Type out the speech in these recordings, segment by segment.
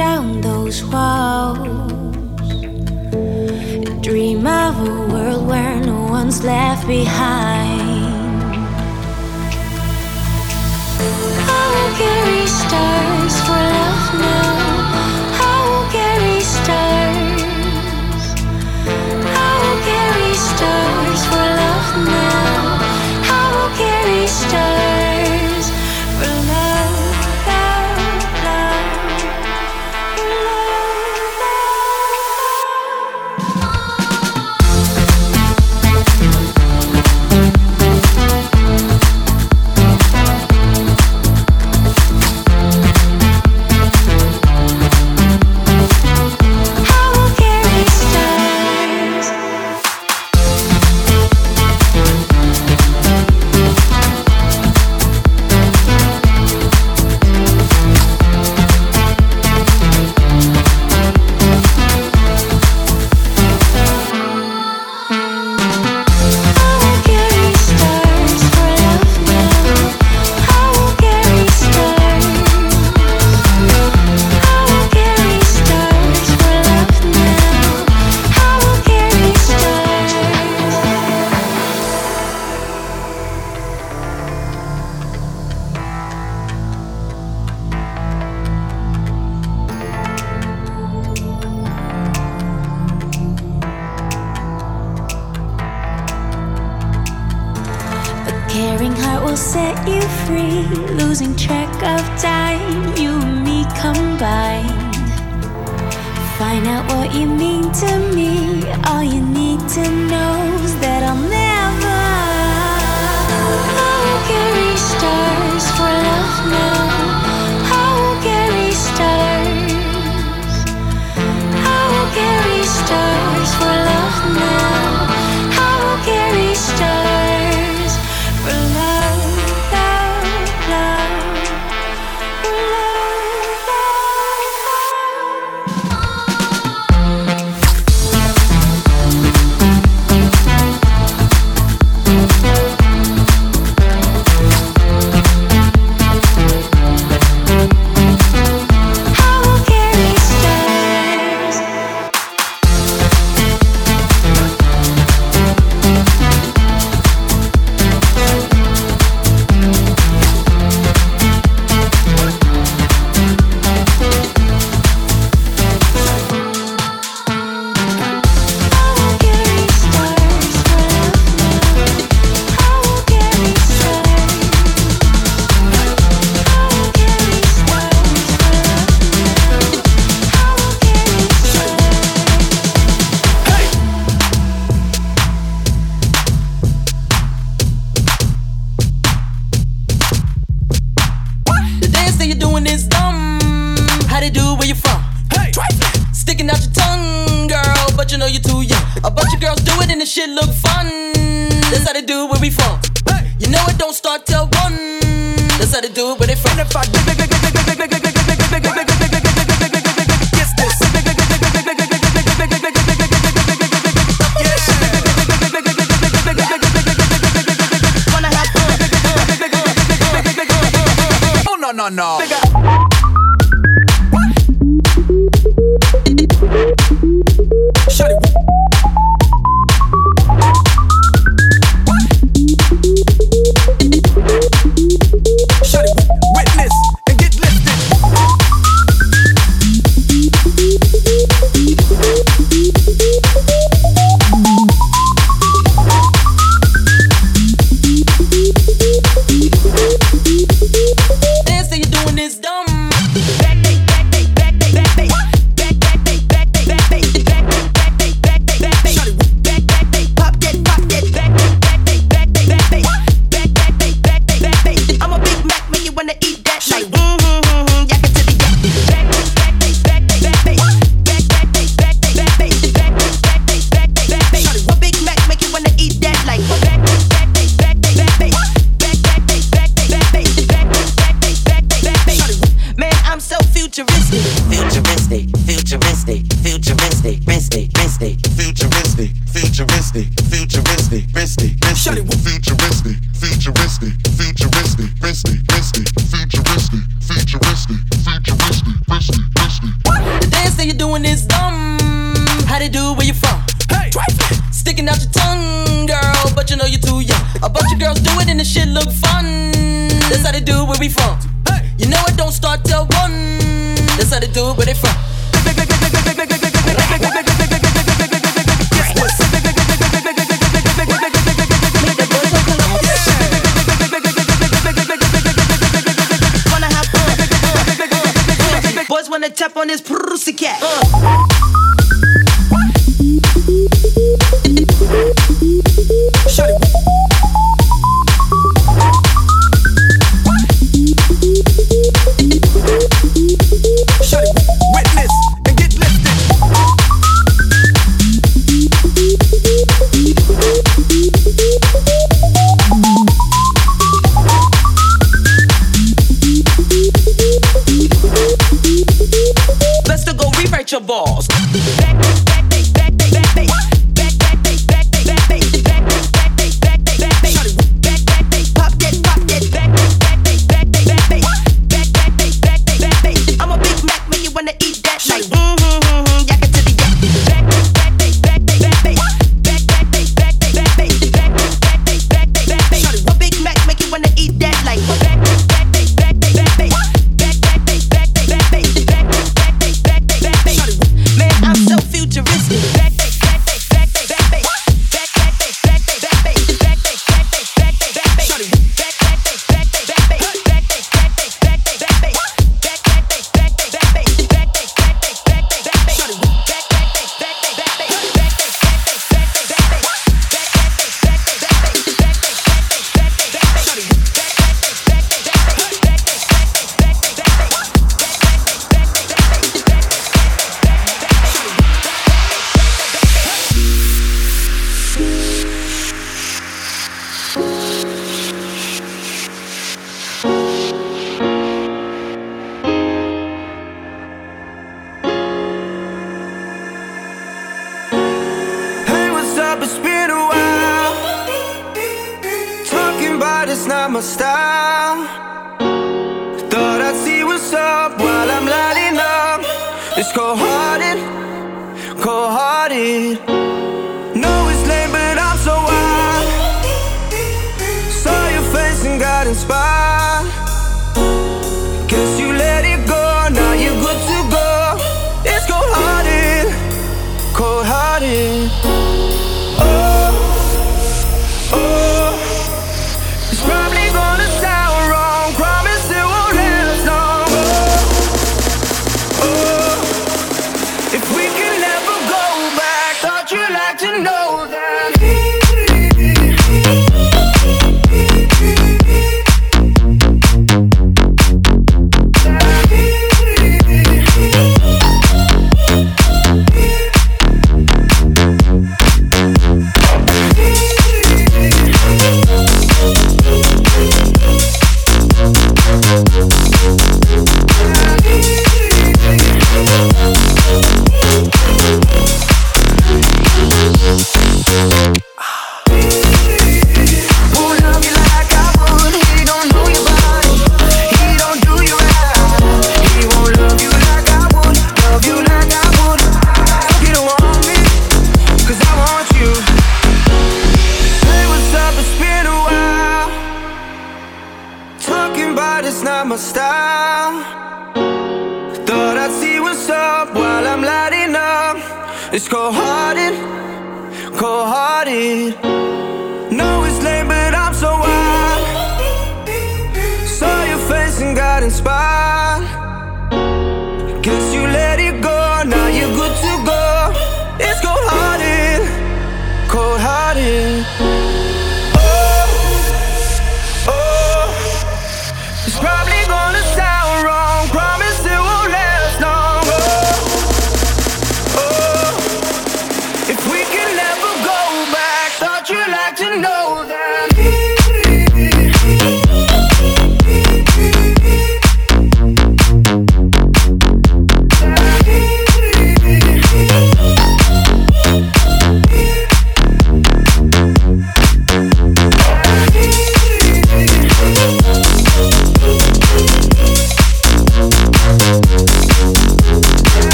down those walls. Dream of a world where no one's left behind. Oh, I'll get restarted. track of time, you and me combined. Find out what you mean to me. All you need to know is that I'll never. I'll carry stars for love now.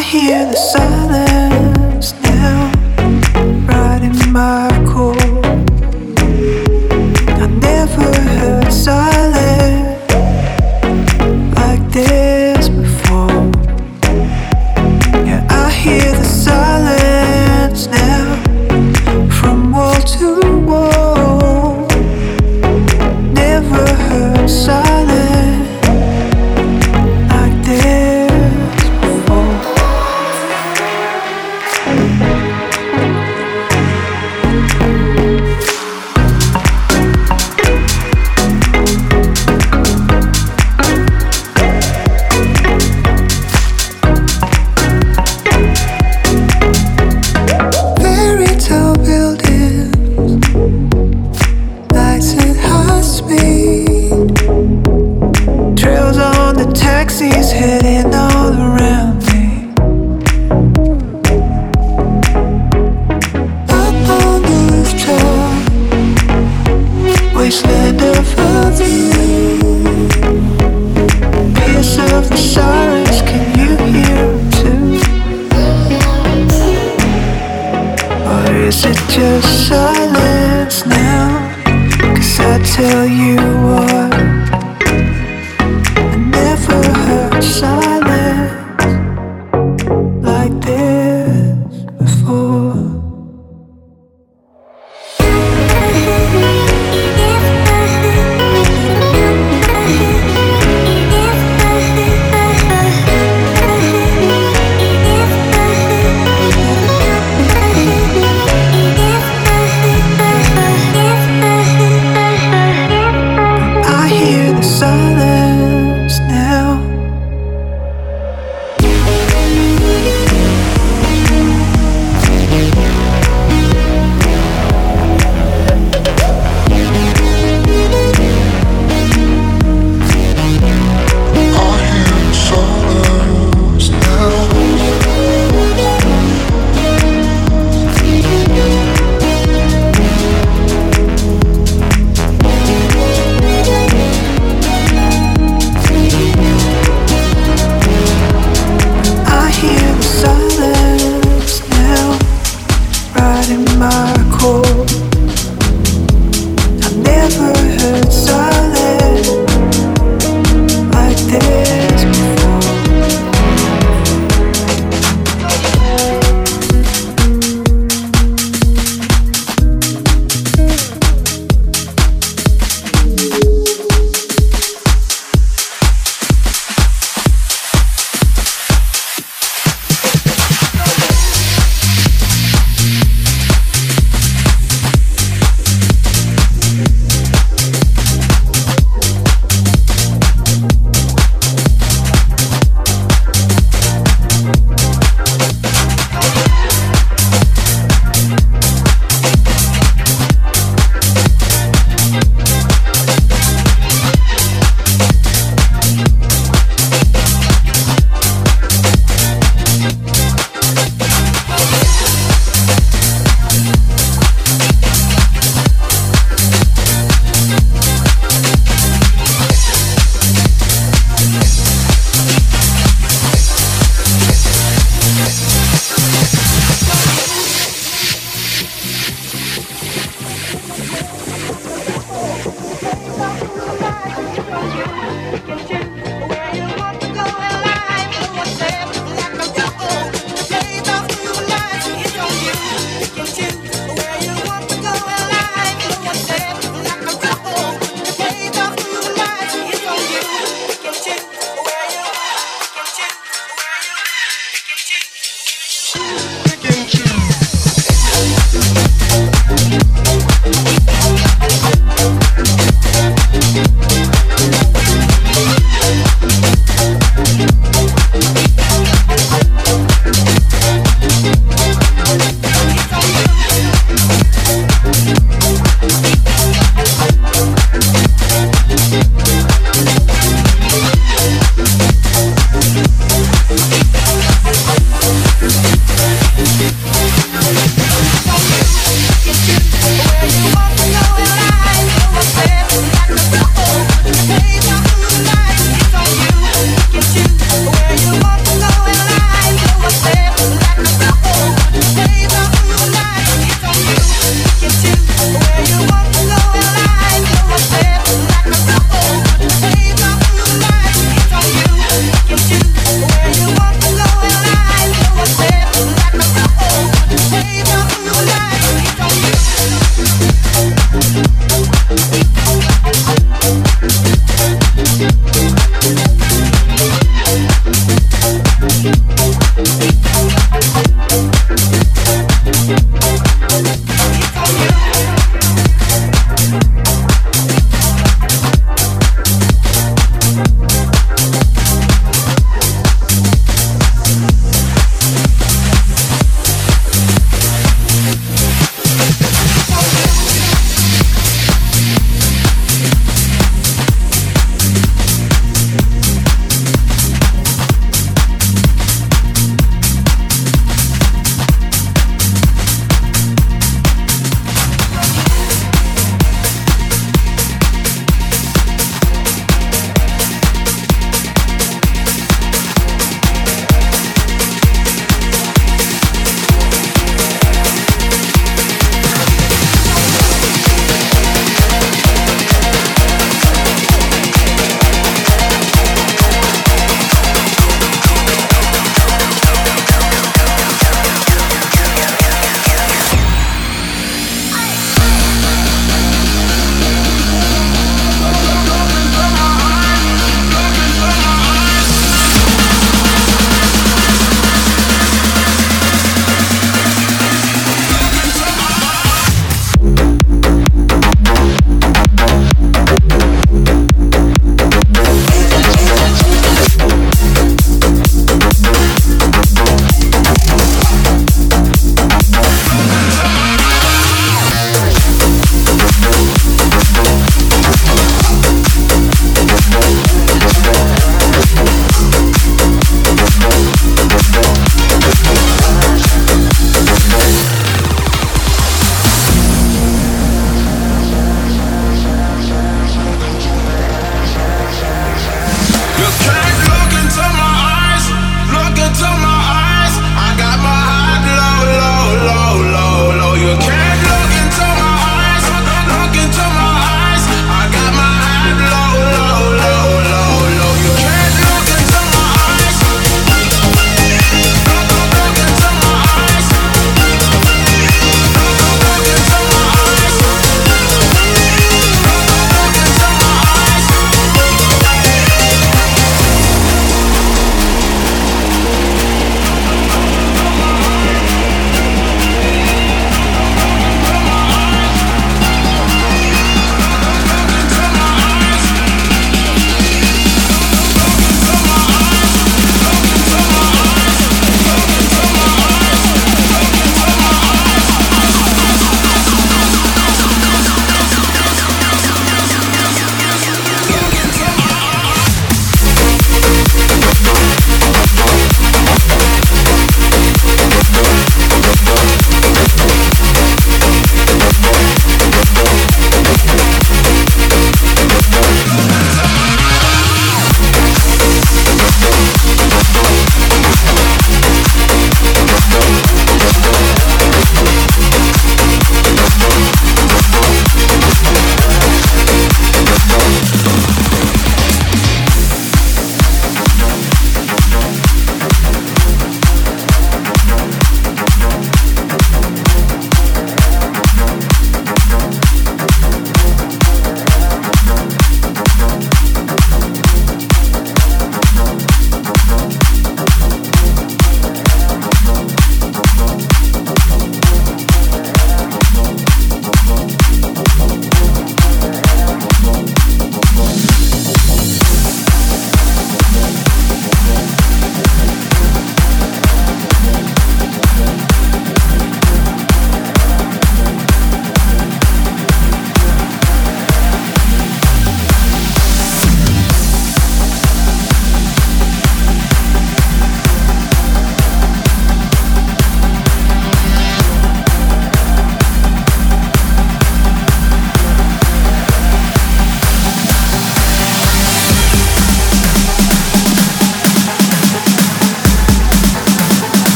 I hear the silence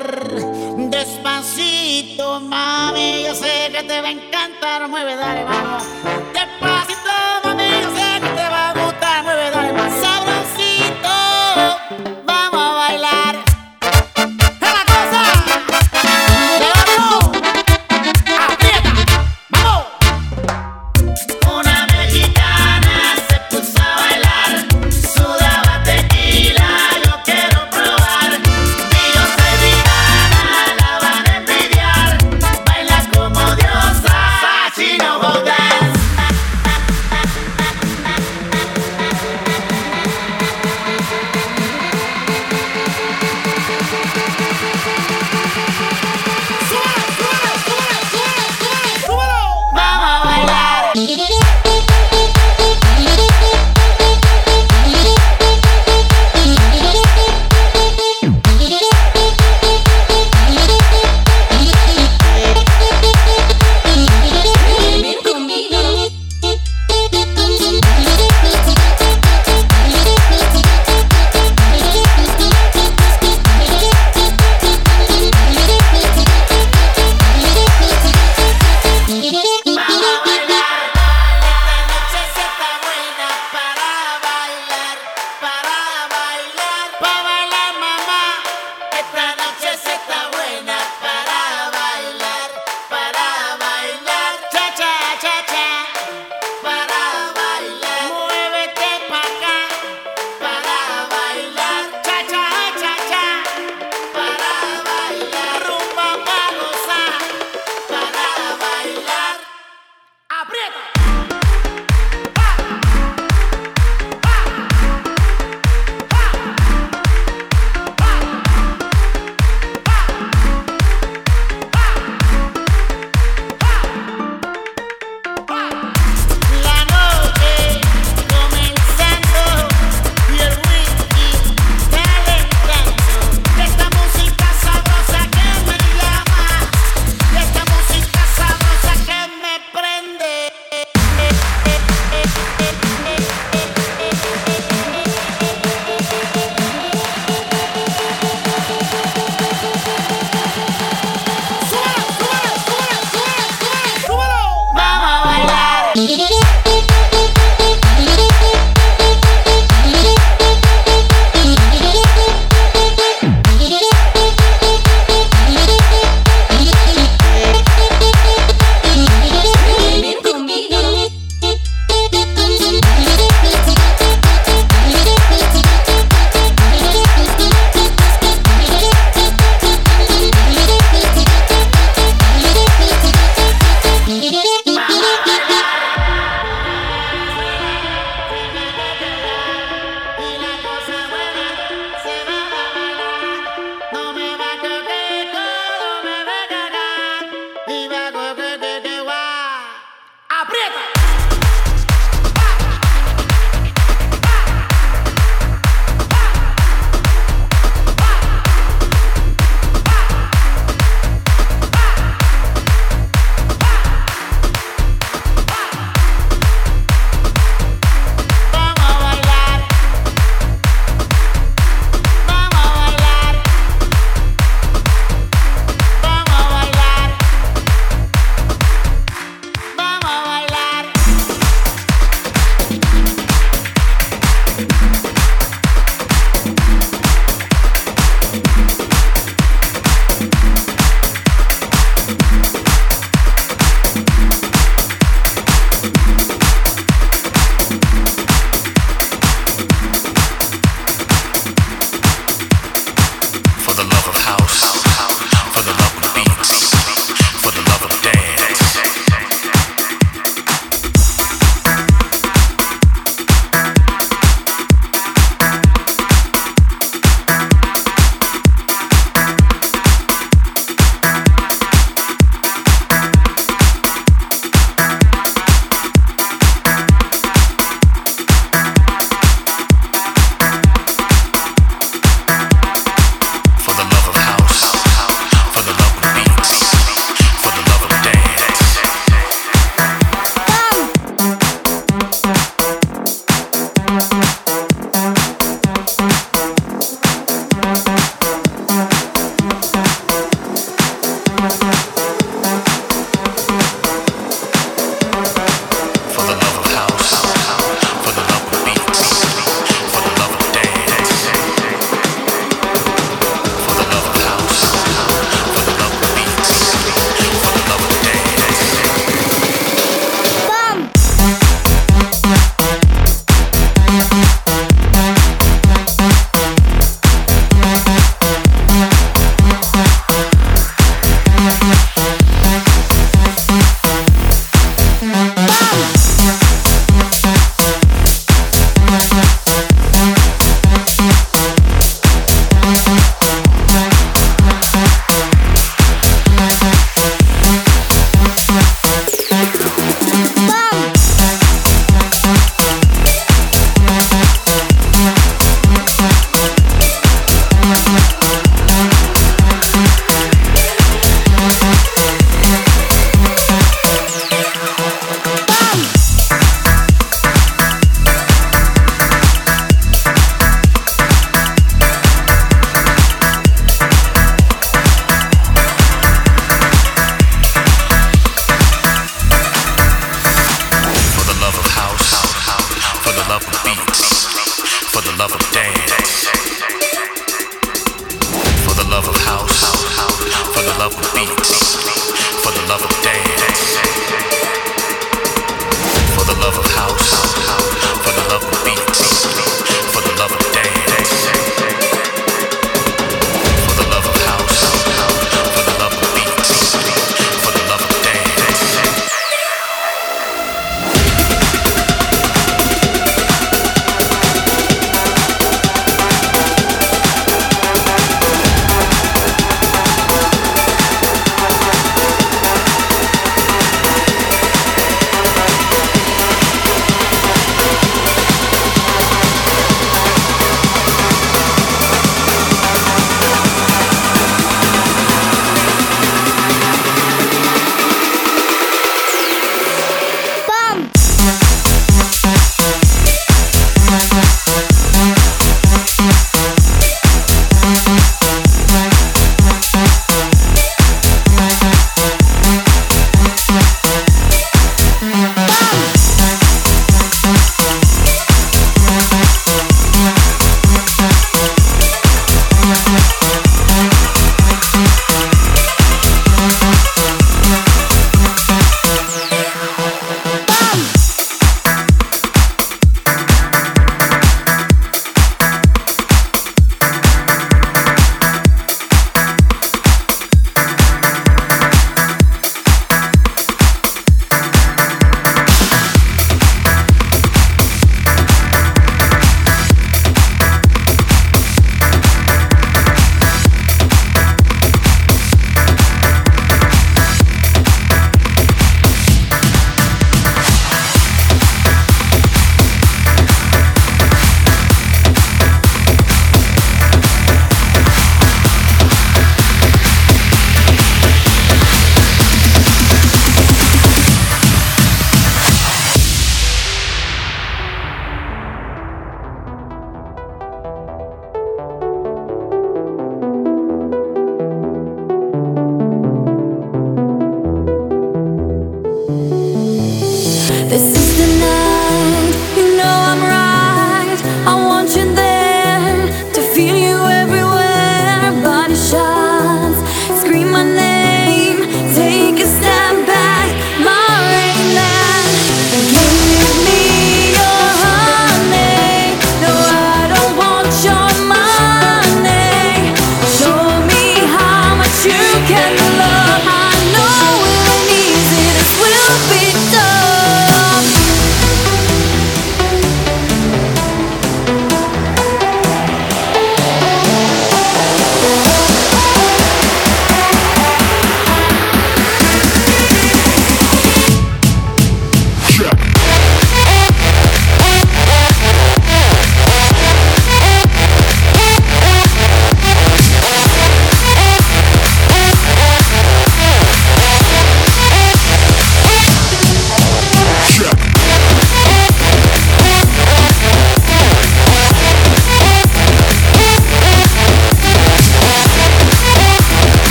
bailar. Despacito, mami, yo sé que te va a encantar. Mueve, dale, vamos.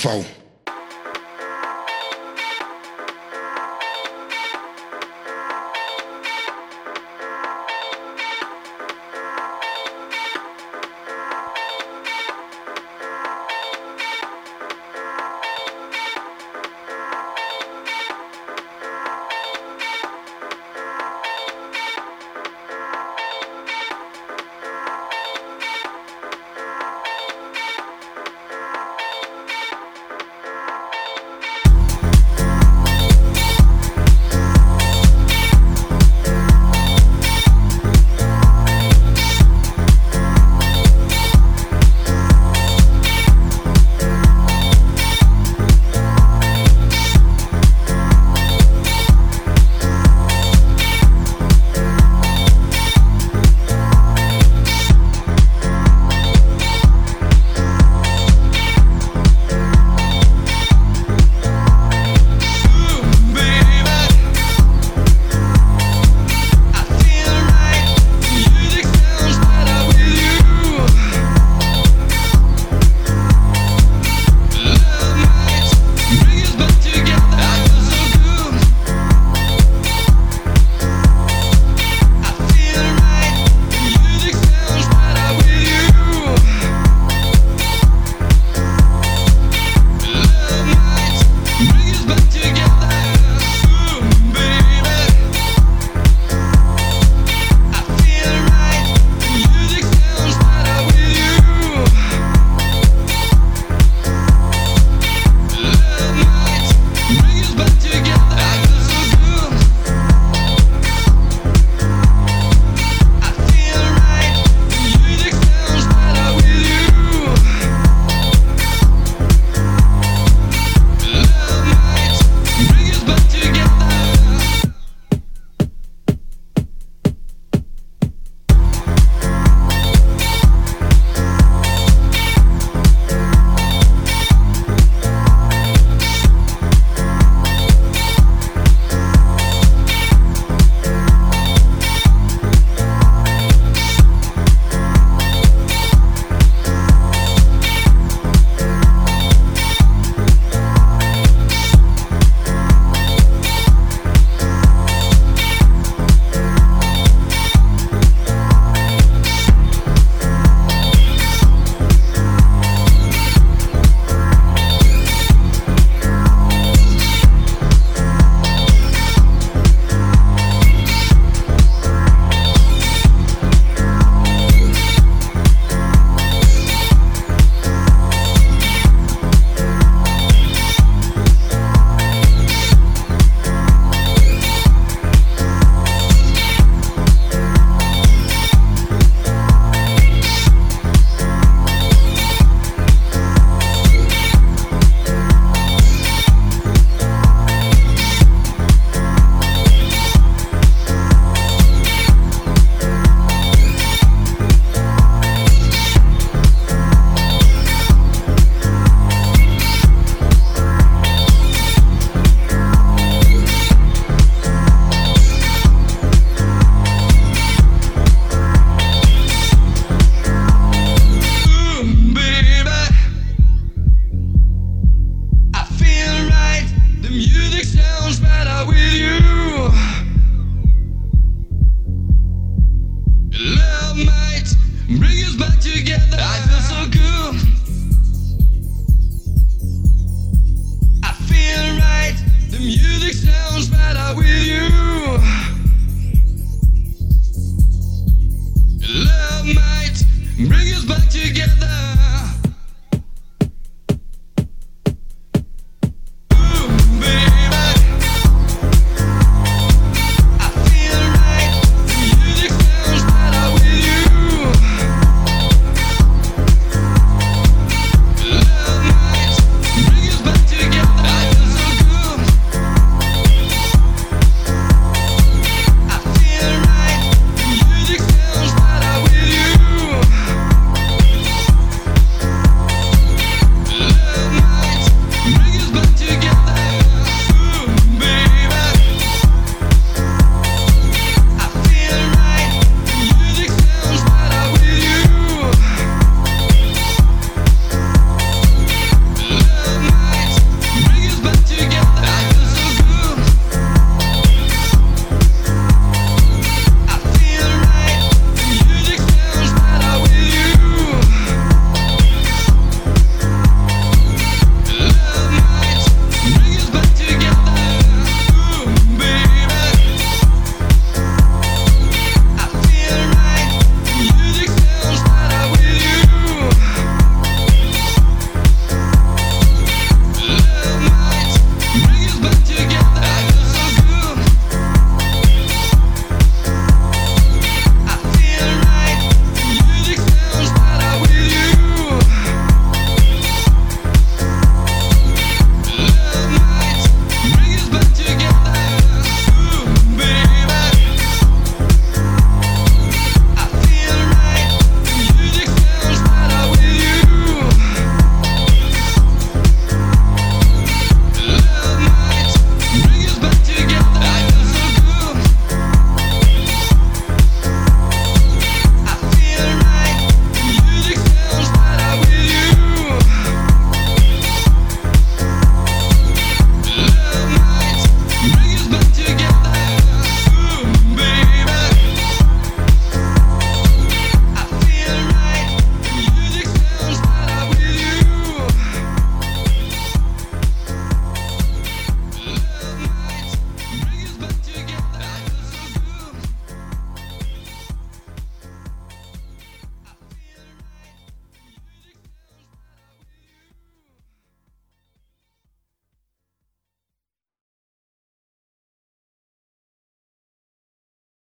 triunfal.